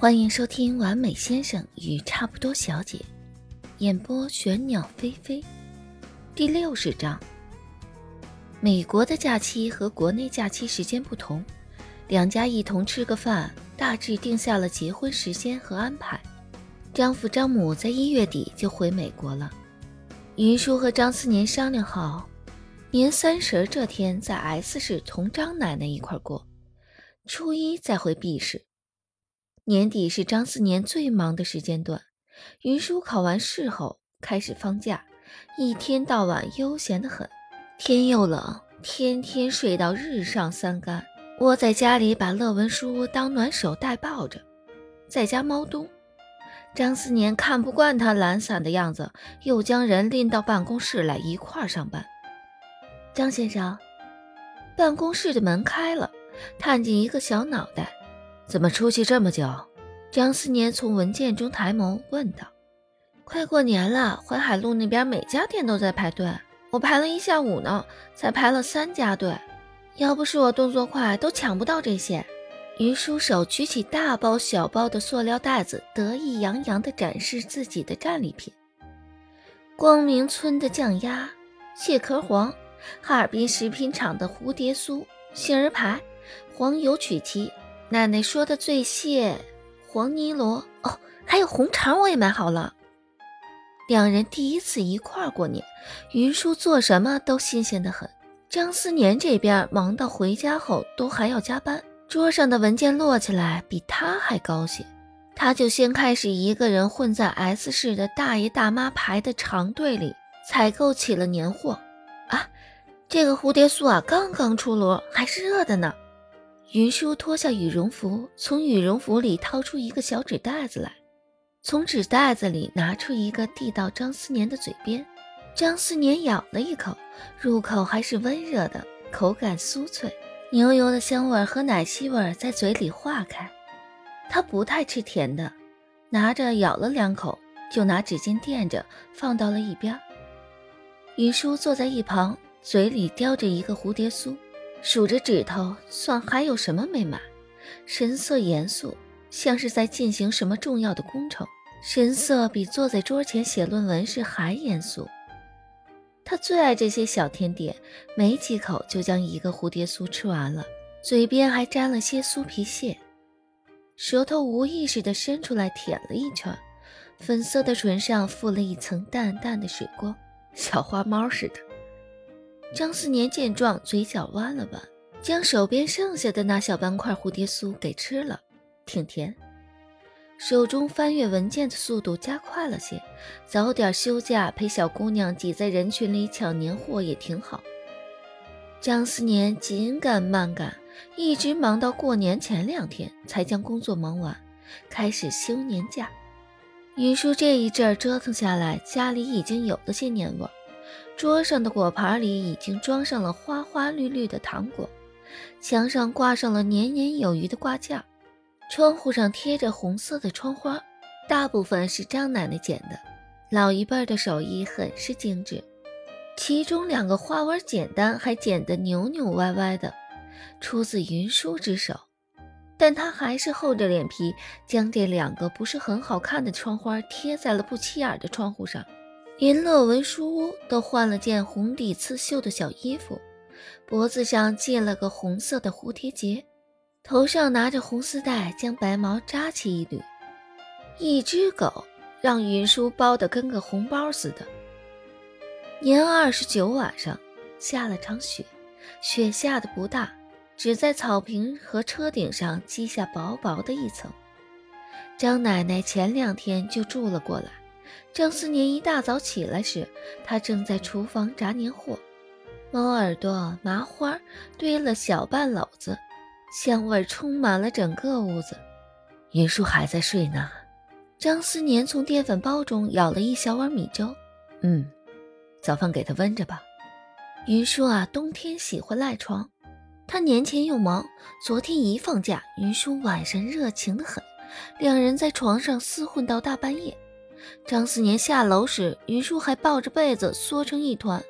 欢迎收听《完美先生与差不多小姐》，演播玄鸟飞飞，第六十章。美国的假期和国内假期时间不同，两家一同吃个饭，大致定下了结婚时间和安排。张父张母在一月底就回美国了，云舒和张思年商量好，年三十这天在 S 市同张奶奶一块过，初一再回 B 市。年底是张思年最忙的时间段，云舒考完试后开始放假，一天到晚悠闲得很。天又冷，天天睡到日上三竿，窝在家里把乐文书当暖手袋抱着，在家猫冬。张思年看不惯他懒散的样子，又将人拎到办公室来一块儿上班。张先生，办公室的门开了，探进一个小脑袋。怎么出去这么久？张思年从文件中抬眸问道：“快过年了，淮海路那边每家店都在排队，我排了一下午呢，才排了三家队。要不是我动作快，都抢不到这些。”于叔手举起大包小包的塑料袋子，得意洋洋地展示自己的战利品：光明村的酱鸭、蟹壳黄，哈尔滨食品厂的蝴蝶酥、杏仁排、黄油曲奇。奶奶说的醉蟹、黄泥螺哦，还有红肠，我也买好了。两人第一次一块儿过年，云舒做什么都新鲜的很。张思年这边忙到回家后都还要加班，桌上的文件摞起来比他还高兴。他就先开始一个人混在 S 市的大爷大妈排的长队里采购起了年货。啊，这个蝴蝶酥啊，刚刚出炉，还是热的呢。云舒脱下羽绒服，从羽绒服里掏出一个小纸袋子来，从纸袋子里拿出一个递到张思年的嘴边。张思年咬了一口，入口还是温热的，口感酥脆，牛油的香味和奶昔味在嘴里化开。他不太吃甜的，拿着咬了两口，就拿纸巾垫着放到了一边。云舒坐在一旁，嘴里叼着一个蝴蝶酥。数着指头，算还有什么没买，神色严肃，像是在进行什么重要的工程，神色比坐在桌前写论文时还严肃。他最爱这些小甜点，没几口就将一个蝴蝶酥吃完了，嘴边还沾了些酥皮屑，舌头无意识地伸出来舔了一圈，粉色的唇上附了一层淡淡的水光，小花猫似的。张思年见状，嘴角弯了弯，将手边剩下的那小半块蝴蝶酥给吃了，挺甜。手中翻阅文件的速度加快了些，早点休假陪小姑娘挤在人群里抢年货也挺好。张思年紧赶慢赶，一直忙到过年前两天才将工作忙完，开始休年假。云舒这一阵折腾下来，家里已经有了些年味。桌上的果盘里已经装上了花花绿绿的糖果，墙上挂上了年年有余的挂件，窗户上贴着红色的窗花，大部分是张奶奶剪的，老一辈的手艺很是精致。其中两个花纹简单，还剪得扭扭歪歪的，出自云舒之手，但她还是厚着脸皮将这两个不是很好看的窗花贴在了不起眼的窗户上。连乐文书屋都换了件红底刺绣的小衣服，脖子上系了个红色的蝴蝶结，头上拿着红丝带将白毛扎起一缕。一只狗让云舒包得跟个红包似的。年二十九晚上下了场雪，雪下的不大，只在草坪和车顶上积下薄薄的一层。张奶奶前两天就住了过来。张思年一大早起来时，他正在厨房炸年货，猫耳朵、麻花堆了小半篓子，香味充满了整个屋子。云舒还在睡呢。张思年从淀粉包中舀了一小碗米粥，嗯，早饭给他温着吧。云舒啊，冬天喜欢赖床，他年前又忙，昨天一放假，云舒晚上热情的很，两人在床上厮混到大半夜。张思年下楼时，云舒还抱着被子缩成一团，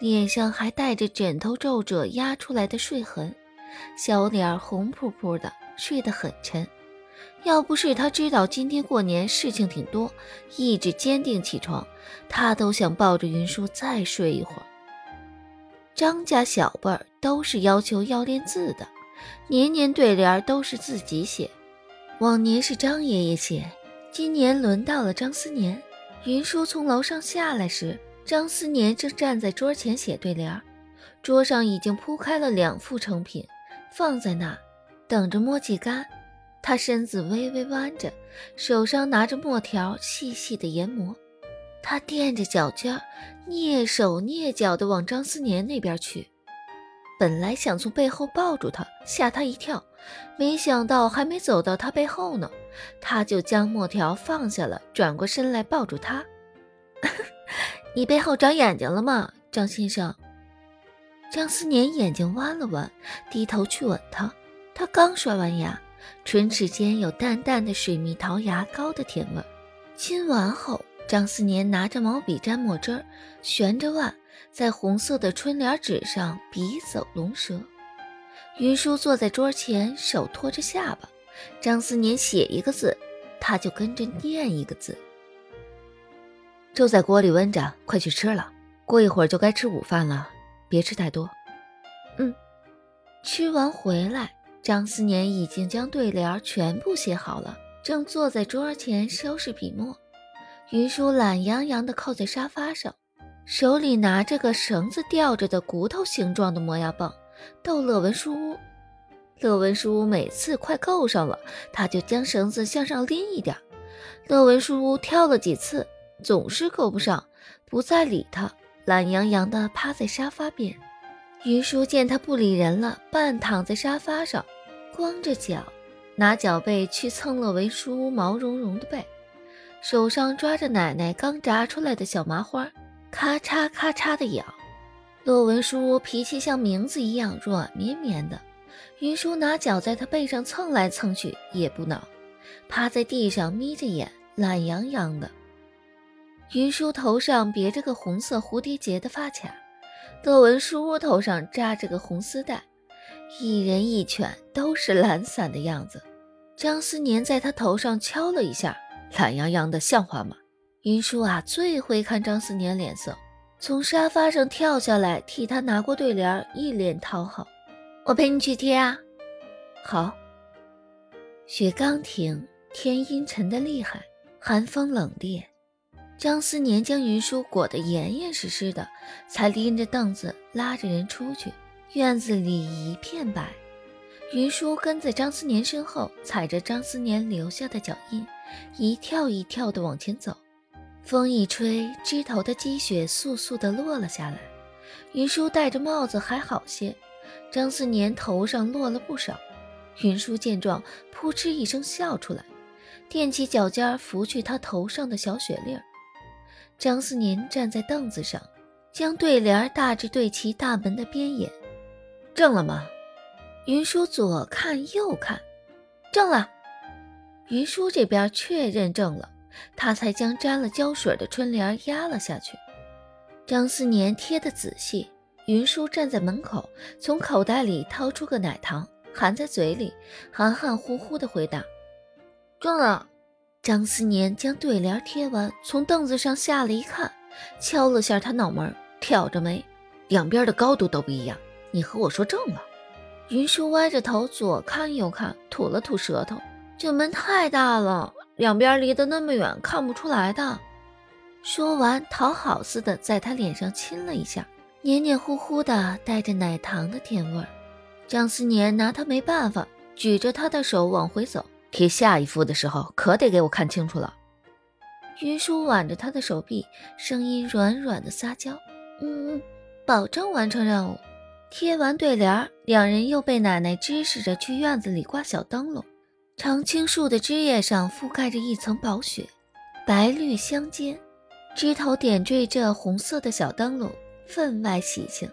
脸上还带着枕头皱褶压出来的睡痕，小脸红扑扑的，睡得很沉。要不是他知道今天过年事情挺多，意志坚定起床，他都想抱着云舒再睡一会儿。张家小辈儿都是要求要练字的，年年对联都是自己写。往年是张爷爷写，今年轮到了张思年。云舒从楼上下来时，张思年正站在桌前写对联，桌上已经铺开了两副成品，放在那，等着墨迹干。他身子微微弯着，手上拿着墨条，细细的研磨。他垫着脚尖，蹑手蹑脚地往张思年那边去。本来想从背后抱住他，吓他一跳，没想到还没走到他背后呢，他就将墨条放下了，转过身来抱住他。你背后长眼睛了吗，张先生？张思年眼睛弯了弯，低头去吻他。他刚刷完牙。唇齿间有淡淡的水蜜桃牙膏的甜味。亲完后，张思年拿着毛笔沾墨汁儿，悬着腕，在红色的春联纸上笔走龙蛇。云舒坐在桌前，手托着下巴。张思年写一个字，他就跟着念一个字。粥在锅里温着，快去吃了。过一会儿就该吃午饭了，别吃太多。嗯，吃完回来。张思年已经将对联全部写好了，正坐在桌前收拾笔墨。云舒懒洋洋地靠在沙发上，手里拿着个绳子吊着的骨头形状的磨牙棒，逗乐文书屋。乐文书屋每次快够上了，他就将绳子向上拎一点。乐文书屋跳了几次，总是够不上，不再理他，懒洋洋地趴在沙发边。云舒见他不理人了，半躺在沙发上。光着脚，拿脚背去蹭乐文书屋毛茸茸的背，手上抓着奶奶刚炸出来的小麻花，咔嚓咔嚓的咬。洛文书脾气像名字一样软绵绵的，云舒拿脚在他背上蹭来蹭去也不恼，趴在地上眯着眼，懒洋洋的。云舒头上别着个红色蝴蝶结的发卡，乐文书头上扎着个红丝带。一人一犬都是懒散的样子，张思年在他头上敲了一下，懒洋洋的，像话吗？云舒啊，最会看张思年脸色，从沙发上跳下来，替他拿过对联，一脸讨好。我陪你去贴啊。好。雪刚停，天阴沉的厉害，寒风冷冽。张思年将云舒裹得严严实实的，才拎着凳子拉着人出去。院子里一片白，云舒跟在张思年身后，踩着张思年留下的脚印，一跳一跳地往前走。风一吹，枝头的积雪簌簌地落了下来。云舒戴着帽子还好些，张思年头上落了不少。云舒见状，扑哧一声笑出来，踮起脚尖拂去他头上的小雪粒儿。张思年站在凳子上，将对联大致对齐大门的边沿。正了吗？云舒左看右看，正了。云舒这边确认正了，他才将沾了胶水的春联压了下去。张思年贴得仔细，云舒站在门口，从口袋里掏出个奶糖，含在嘴里，含含糊糊地回答：“正了。”张思年将对联贴完，从凳子上下来一看，敲了下他脑门，挑着眉：“两边的高度都不一样。”你和我说正了，云舒歪着头左看右看，吐了吐舌头。这门太大了，两边离得那么远，看不出来的。说完，讨好似的在他脸上亲了一下，黏黏糊糊的，带着奶糖的甜味儿。张思年拿他没办法，举着他的手往回走。贴下一幅的时候，可得给我看清楚了。云舒挽着他的手臂，声音软软的撒娇：“嗯，保证完成任务。”贴完对联，两人又被奶奶指使着去院子里挂小灯笼。常青树的枝叶上覆盖着一层薄雪，白绿相间，枝头点缀着红色的小灯笼，分外喜庆。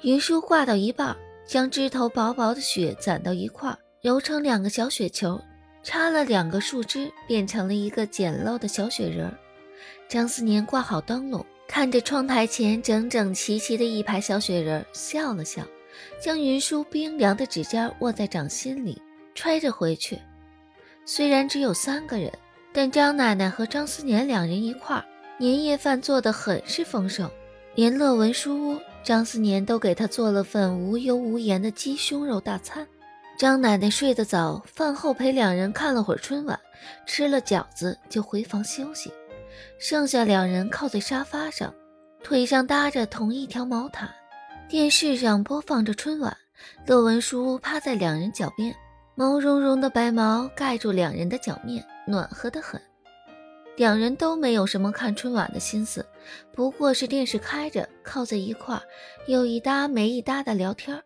云舒挂到一半，将枝头薄薄的雪攒到一块，揉成两个小雪球，插了两个树枝，变成了一个简陋的小雪人。张思年挂好灯笼。看着窗台前整整齐齐的一排小雪人，笑了笑，将云舒冰凉的指尖握在掌心里，揣着回去。虽然只有三个人，但张奶奶和张思年两人一块儿，年夜饭做得很是丰盛，连乐文书屋张思年都给他做了份无油无盐的鸡胸肉大餐。张奶奶睡得早，饭后陪两人看了会儿春晚，吃了饺子就回房休息，剩下两人靠在沙发上，腿上搭着同一条毛毯，电视上播放着春晚。乐文书趴在两人脚边，毛茸茸的白毛盖住两人的脚面，暖和得很。两人都没有什么看春晚的心思，不过是电视开着，靠在一块儿，有一搭没一搭的聊天。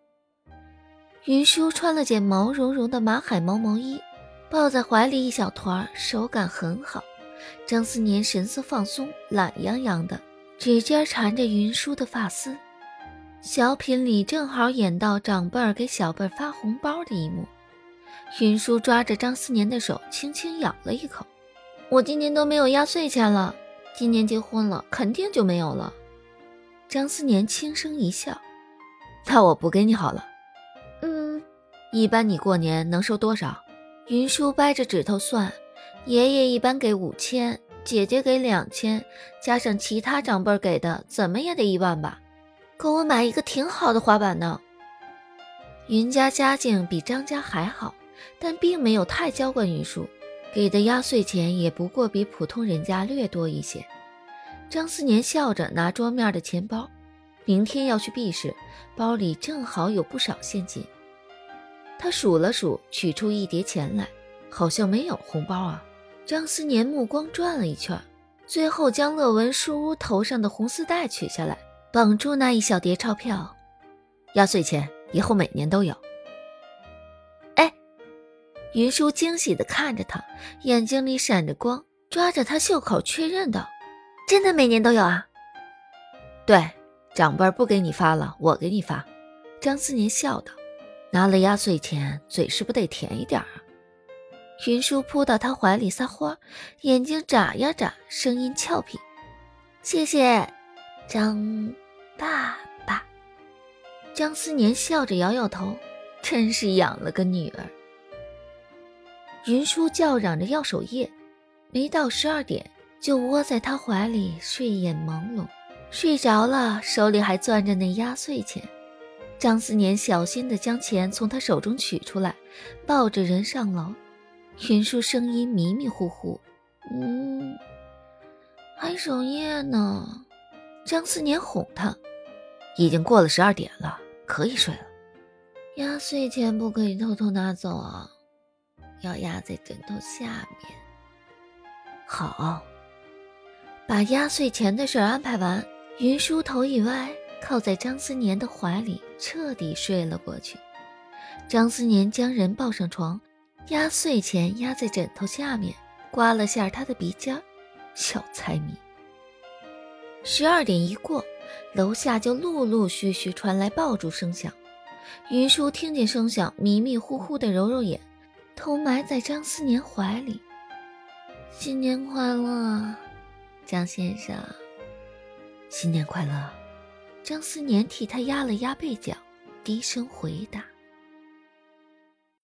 云舒穿了件毛茸茸的马海毛毛衣，抱在怀里一小团，手感很好。张思年神色放松，懒洋洋的，指尖缠着云舒的发丝。小品里正好演到长辈儿给小辈儿发红包的一幕，云舒抓着张思年的手，轻轻咬了一口。我今年都没有压岁钱了，今年结婚了，肯定就没有了。张思年轻声一笑：“那我不给你好了。”“嗯，一般你过年能收多少？”云舒掰着指头算：“爷爷一般给五千，姐姐给两千，加上其他长辈给的，怎么也得一万吧。”够我买一个挺好的滑板呢。云家家境比张家还好，但并没有太娇惯云舒，给的压岁钱也不过比普通人家略多一些。张思年笑着拿桌面的钱包，明天要去 B 市，包里正好有不少现金。他数了数，取出一叠钱来，好像没有红包啊。张思年目光转了一圈，最后将乐文书屋头上的红丝带取下来。绑住那一小叠钞票，压岁钱以后每年都有。云舒惊喜地看着他，眼睛里闪着光，抓着他袖口确认道：“真的每年都有啊？”“对，长辈不给你发了，我给你发。”张思年笑道。拿了压岁钱，嘴是不得甜一点啊？云舒扑到他怀里撒欢，眼睛眨呀眨，声音俏皮：“谢谢。”张爸爸，张思年笑着摇摇头，真是养了个女儿。云舒叫嚷着要守夜，没到十二点就窝在他怀里睡眼朦胧，睡着了手里还攥着那压岁钱。张思年小心地将钱从他手中取出来，抱着人上楼。云舒声音迷迷糊糊：“嗯，还守夜呢。”张思年哄他：“已经过了十二点了，可以睡了。压岁钱不可以偷偷拿走啊，要压在枕头下面。”好，把压岁钱的事安排完，云舒头一歪，靠在张思年的怀里，彻底睡了过去。张思年将人抱上床，压岁钱压在枕头下面，刮了下他的鼻尖，小财迷。十二点一过，楼下就陆陆续续传来爆竹声响。云舒听见声响，迷迷糊糊的揉揉眼，头埋在张思年怀里。新年快乐，张先生。新年快乐。张思年替他压了压被角，低声回答。